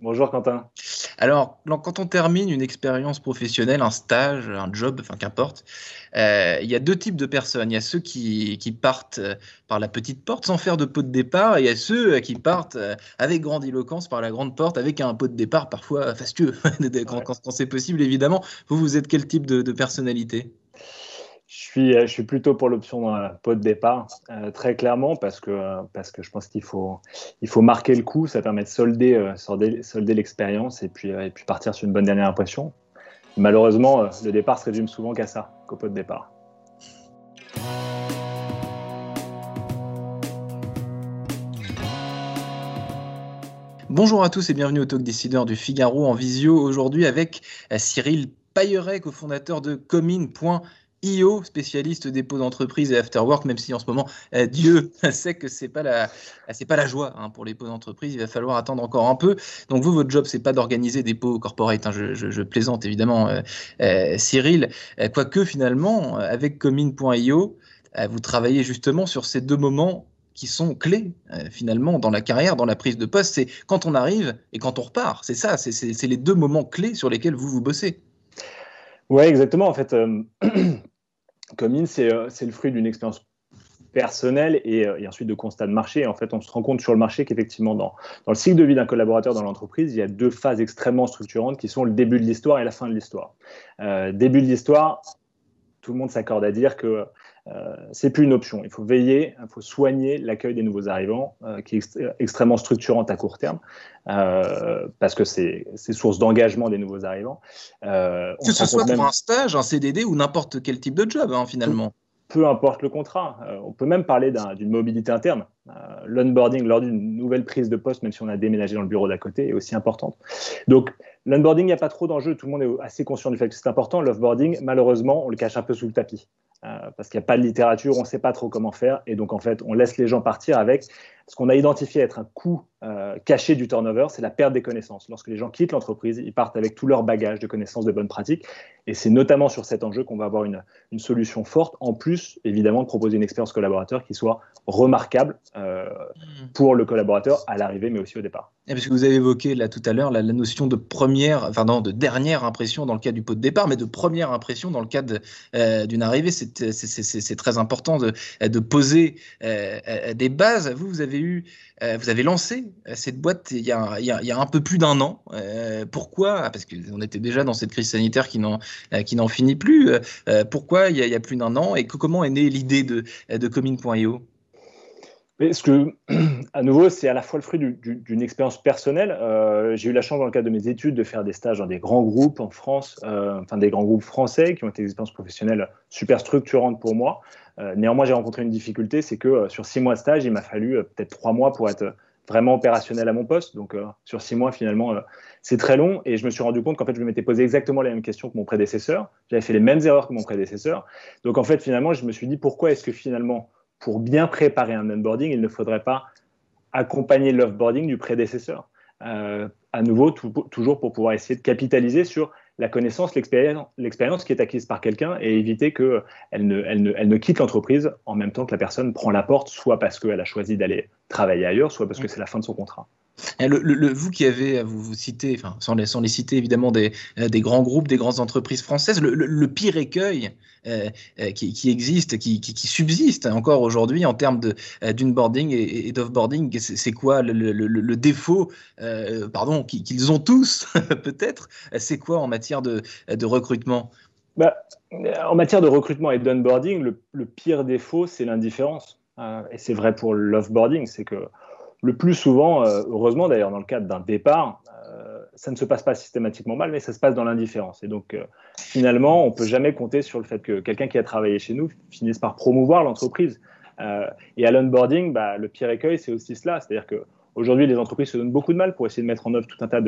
Bonjour Quentin. Alors, quand on termine une expérience professionnelle, un stage, un job, enfin qu'importe, euh, il y a deux types de personnes. Il y a ceux qui, qui, partent euh, par la petite porte sans faire de pot de départ, et il y a ceux euh, qui partent avec grandiloquence par la grande porte, avec un pot de départ parfois fastueux, quand, quand, c'est possible évidemment. Vous, vous êtes quel type de, de personnalité? Suis, je suis plutôt pour l'option euh, pot de départ, euh, très clairement, parce que, parce que je pense qu'il faut, il faut marquer le coup, ça permet de solder, euh, solder, solder l'expérience et puis, et puis partir sur une bonne dernière impression. Malheureusement, le départ se résume souvent qu'à ça, qu'au pot de départ. Bonjour à tous et bienvenue au Talk Décideur du Figaro en visio aujourd'hui avec Cyril Payeret, cofondateur de Commune.fr IO, spécialiste dépôt d'entreprise et afterwork, même si en ce moment, euh, Dieu sait que c'est pas la, c'est pas la joie hein, pour les pots d'entreprise. Il va falloir attendre encore un peu. Donc vous, votre job, c'est pas d'organiser des pots corporate. Hein, je, plaisante évidemment, euh, euh, Cyril. quoique finalement, avec Commune.io, vous travaillez justement sur ces deux moments qui sont clés finalement dans la carrière, dans la prise de poste. C'est quand on arrive et quand on repart. C'est ça. C'est les deux moments clés sur lesquels vous vous bossez. Oui, exactement. En fait, euh, Commune, euh, c'est le fruit d'une expérience personnelle euh, et, ensuite de constat de marché. En fait, on se rend compte sur le marché qu'effectivement, dans, dans, le cycle de vie d'un collaborateur dans l'entreprise, il y a deux phases extrêmement structurantes qui sont le début de l'histoire et la fin de l'histoire. début de l'histoire, tout le monde s'accorde à dire que euh, c'est plus une option. Il faut veiller, il faut soigner l'accueil des nouveaux arrivants, euh, qui est extrêmement structurante à court terme, euh, parce que c'est source d'engagement des nouveaux arrivants. que ce soit pour un stage, un CDD ou n'importe quel type de job, hein, finalement. Peu, importe le contrat. on peut même parler d'une mobilité interne. L'onboarding lors d'une nouvelle prise de poste, même si on a déménagé dans le bureau d'à côté, est aussi importante. Donc, l'onboarding, il n'y a pas trop d'enjeux. Tout le monde est assez conscient du fait que c'est important. L'offboarding, malheureusement, on le cache un peu sous le tapis. Euh, parce qu'il n'y a pas de littérature, on ne sait pas trop comment faire, et donc en fait, on laisse les gens partir avec ce qu'on a identifié être un coût euh, caché du turnover, c'est la perte des connaissances. Lorsque les gens quittent l'entreprise, ils partent avec tout leur bagage de connaissances, de bonnes pratiques, et c'est notamment sur cet enjeu qu'on va avoir une, une, solution forte, en plus évidemment de proposer une expérience collaborateur qui soit remarquable euh, hmm. pour le collaborateur à l'arrivée, mais aussi au départ. Et parce que vous avez évoqué là tout à l'heure la, notion de première, enfin non, de dernière impression dans le cas du pot de départ, mais de première impression dans le cas d'une arrivée. C'est très important de, de poser des bases. Vous, vous avez eu, euh, vous avez lancé euh, cette boîte il y a, un peu plus d'un an. Euh, pourquoi? Parce qu'on était déjà dans cette crise sanitaire qui n'en finit plus. pourquoi il y, a, plus d'un an? Et comment est née l'idée de, de ce que, à nouveau, c'est à la fois le fruit d'une expérience personnelle. j'ai eu la chance, dans le cadre de mes études, de faire des stages dans des grands groupes en France, enfin des grands groupes français qui ont été des expériences professionnelles super structurantes pour moi. Euh, néanmoins, j'ai rencontré une difficulté, c'est que euh, sur six mois de stage, il m'a fallu euh, peut-être trois mois pour être vraiment opérationnel à mon poste. Donc, sur six mois, finalement, c'est très long. Et je me suis rendu compte qu'en fait, je m'étais posé exactement les mêmes questions que mon prédécesseur. J'avais fait les mêmes erreurs que mon prédécesseur. Donc, en fait, finalement, je me suis dit, pourquoi est-ce que finalement, pour bien préparer un onboarding, il ne faudrait pas accompagner l'offboarding du prédécesseur À nouveau, toujours pour pouvoir essayer de capitaliser sur la connaissance, l'expérience qui est acquise par quelqu'un et éviter qu'elle ne, elle ne, elle ne quitte l'entreprise en même temps que la personne prend la porte, soit parce qu'elle a choisi d'aller travailler ailleurs, soit parce que c'est la fin de son contrat. Le, vous qui avez, vous, vous citez, sans, les, citer évidemment, des, euh, des, grands groupes, des grandes entreprises françaises, le, pire écueil euh, euh, qui, existe, qui, subsiste encore aujourd'hui en termes d'inboarding et, d'offboarding, c'est quoi le, défaut, pardon, qu'ils ont tous peut-être, c'est quoi en matière de, recrutement? Bah, En matière de recrutement et d'onboarding, le, pire défaut, c'est l'indifférence. et c'est vrai pour l'offboarding, c'est que le plus souvent, euh, heureusement d'ailleurs dans le cadre d'un départ, euh, ça ne se passe pas systématiquement mal, mais ça se passe dans l'indifférence. Et donc euh, finalement, on peut jamais compter sur le fait que quelqu'un qui a travaillé chez nous finisse par promouvoir l'entreprise. et à l'onboarding, bah, le pire écueil, c'est aussi cela. C'est-à-dire que Aujourd'hui, les entreprises se donnent beaucoup de mal pour essayer de mettre en œuvre tout un tas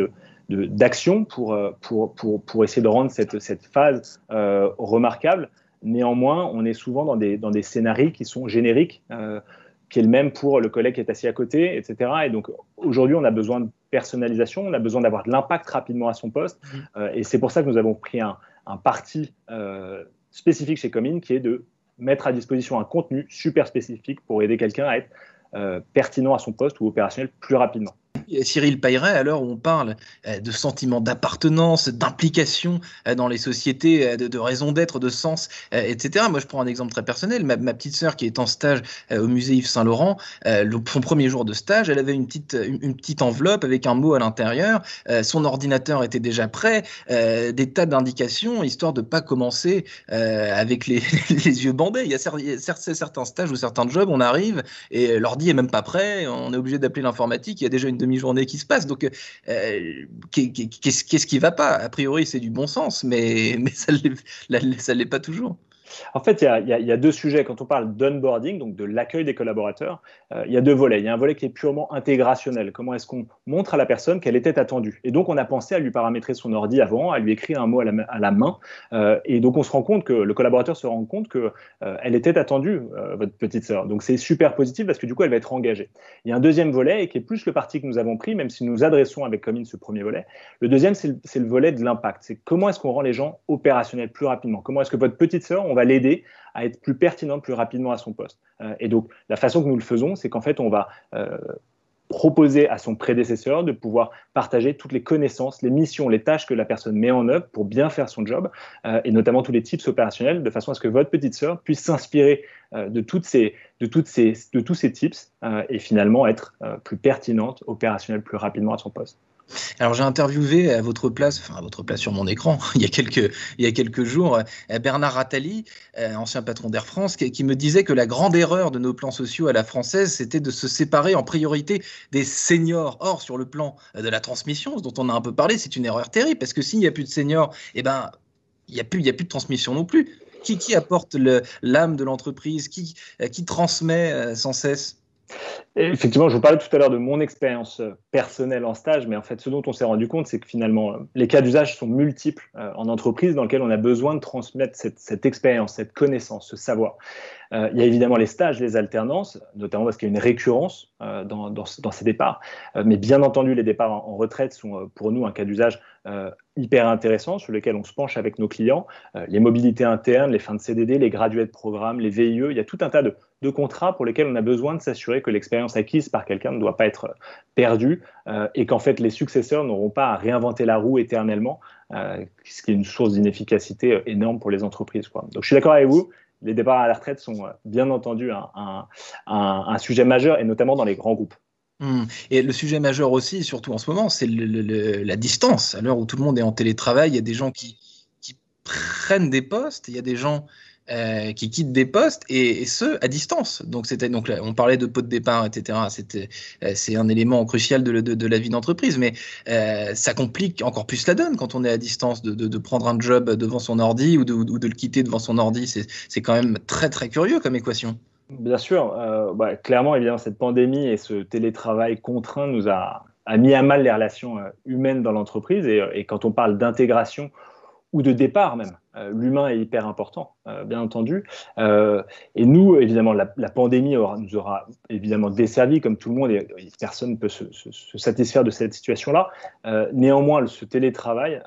d'actions de, pour, pour, pour, pour, essayer de rendre cette, cette phase remarquable. Néanmoins, on est souvent dans des, dans des scénarios qui sont génériques, qui est le même pour le collègue qui est assis à côté, etc. Et donc, aujourd'hui, on a besoin de personnalisation, on a besoin d'avoir de l'impact rapidement à son poste. Mmh. Euh, et c'est pour ça que nous avons pris un, un parti euh, spécifique chez Comine, qui est de mettre à disposition un contenu super spécifique pour aider quelqu'un à être euh, pertinent à son poste ou opérationnel plus rapidement. Cyril Payret, à l'heure où on parle euh, de sentiment d'appartenance, d'implication euh, dans les sociétés, euh, de, raison d'être, de sens, etc. Moi, je prends un exemple très personnel. Ma, petite sœur qui est en stage au musée Yves Saint-Laurent, son premier jour de stage, elle avait une petite, une, petite enveloppe avec un mot à l'intérieur. son ordinateur était déjà prêt, des tas d'indications, histoire de ne pas commencer avec les, les, yeux bandés. Il y a certains stages ou certains jobs, on arrive et l'ordi est même pas prêt, on est obligé d'appeler l'informatique, il y a déjà une demi-journée qui se passe. Donc, euh, qu'est-ce qui va pas? A priori, c'est du bon sens, mais, mais ça ne l'est pas toujours. En fait, il y, a, deux sujets. Quand on parle d'onboarding, donc de l'accueil des collaborateurs, euh, il y a deux volets. Il y a un volet qui est purement intégrationnel. Comment est-ce qu'on montre à la personne qu'elle était attendue? Et donc, on a pensé à lui paramétrer son ordi avant, à lui écrire un mot à la, main. Euh, et donc, on se rend compte que le collaborateur se rend compte qu'elle euh, était attendue, votre petite sœur. Donc, c'est super positif parce que du coup, elle va être engagée. Il y a un deuxième volet qui est plus le parti que nous avons pris, même si nous adressons avec Comine ce premier volet. Le deuxième, c'est le, le, volet de l'impact. C'est comment est-ce qu'on rend les gens opérationnels plus rapidement? Comment est-ce que votre petite sœur, on va l'aider à être plus pertinente plus rapidement à son poste. Euh, et donc, la façon que nous le faisons, c'est qu'en fait, on va euh, proposer à son prédécesseur de pouvoir partager toutes les connaissances, les missions, les tâches que la personne met en œuvre pour bien faire son job, euh, et notamment tous les tips opérationnels, de façon à ce que votre petite sœur puisse s'inspirer de, toutes ces, de, toutes ces, de tous ces tips et finalement être plus pertinente, opérationnelle plus rapidement à son poste. Alors j'ai interviewé à votre place, enfin à votre place sur mon écran, il y a quelques, jours, euh, Bernard Attali, euh, ancien patron d'Air France, qui, me disait que la grande erreur de nos plans sociaux à la française, c'était de se séparer en priorité des seniors. Or, sur le plan de la transmission, dont on a un peu parlé, c'est une erreur terrible, parce que s'il n'y a plus de seniors, eh ben, il n'y a, plus, a plus de transmission non plus. Qui, qui apporte l'âme de l'entreprise? Qui, euh, qui transmet sans cesse? Effectivement, je vous parlais tout à l'heure de mon expérience euh, personnelle en stage, mais en fait, ce dont on s'est rendu compte, c'est que finalement, euh, les cas d'usage sont multiples euh, en entreprise dans lesquels on a besoin de transmettre cette, expérience, cette connaissance, ce savoir. il y a évidemment les stages, les alternances, notamment parce qu'il y a une récurrence dans, ces départs. mais bien entendu, les départs en, retraite sont pour nous un cas d'usage hyper intéressant sur lequel on se penche avec nos clients. les mobilités internes, les fins de CDD, les gradués de programme, les VIE, il y a tout un tas de contrats pour lesquels on a besoin de s'assurer que l'expérience acquise par quelqu'un ne doit pas être perdue euh, et qu'en fait les successeurs n'auront pas à réinventer la roue éternellement, euh, ce qui est une source d'inefficacité euh, énorme pour les entreprises. Quoi. Donc je suis d'accord avec vous, les départs à la retraite sont bien entendu un, sujet majeur et notamment dans les grands groupes. Mmh. Et le sujet majeur aussi, surtout en ce moment, c'est la distance. À l'heure où tout le monde est en télétravail, il y a des gens qui, prennent des postes, il y a des gens euh, qui quittent des postes et, ce à distance. Donc donc on parlait de pot de départ, etc. Euh, c'est un élément crucial de, la vie d'entreprise, mais euh, ça complique encore plus la donne quand on est à distance de, prendre un job devant son ordi ou de, le quitter devant son ordi. C'est quand même très très curieux comme équation. Bien sûr, bah, clairement, évidemment, cette pandémie et ce télétravail contraint nous a, mis à mal les relations humaines dans l'entreprise. Et, et, quand on parle d'intégration, ou de départ même. Euh, l'humain est hyper important, euh, bien entendu. Euh, et nous, évidemment, la, pandémie nous aura évidemment desservi, comme tout le monde, et, personne ne peut se, satisfaire de cette situation-là. néanmoins, ce télétravail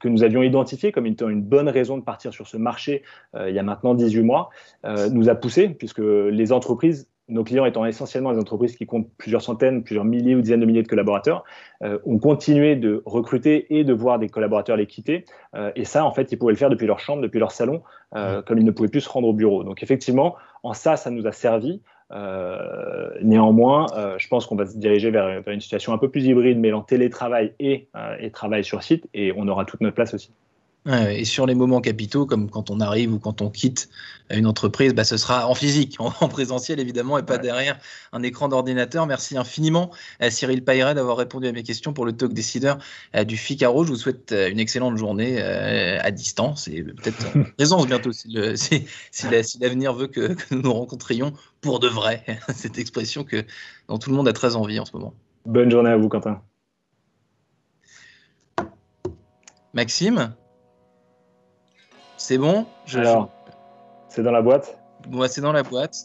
que nous avions identifié comme étant une bonne raison de partir sur ce marché il y a maintenant 18 mois, nous a poussé, puisque les entreprises nos clients étant essentiellement des entreprises qui comptent plusieurs centaines, plusieurs milliers ou dizaines de milliers de collaborateurs, euh, ont continué de recruter et de voir des collaborateurs les quitter. Euh, et ça, en fait, ils pouvaient le faire depuis leur chambre, depuis leur salon, euh, comme ils ne pouvaient plus se rendre au bureau. Donc effectivement, en ça, ça nous a servi. néanmoins, je pense qu'on va se diriger vers, vers, une situation un peu plus hybride, mêlant télétravail et, et travail sur site, et on aura toute notre place aussi. Et sur les moments capitaux, comme quand on arrive ou quand on quitte une entreprise, bah, ce sera en physique, en, présentiel évidemment, et pas derrière un écran d'ordinateur. Merci infiniment à Cyril Payret d'avoir répondu à mes questions pour le talk décideur euh, du Figaro. Je vous souhaite euh, une excellente journée euh, à distance et peut-être en présence bientôt si, l'avenir veut que, nous nous rencontrions pour de vrai. Cette expression que, dont tout le monde a très envie en ce moment. Bonne journée à vous, Quentin. Maxime? C'est bon? Alors, c'est dans la boîte? Ouais, c'est dans la boîte.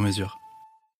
sur mesure.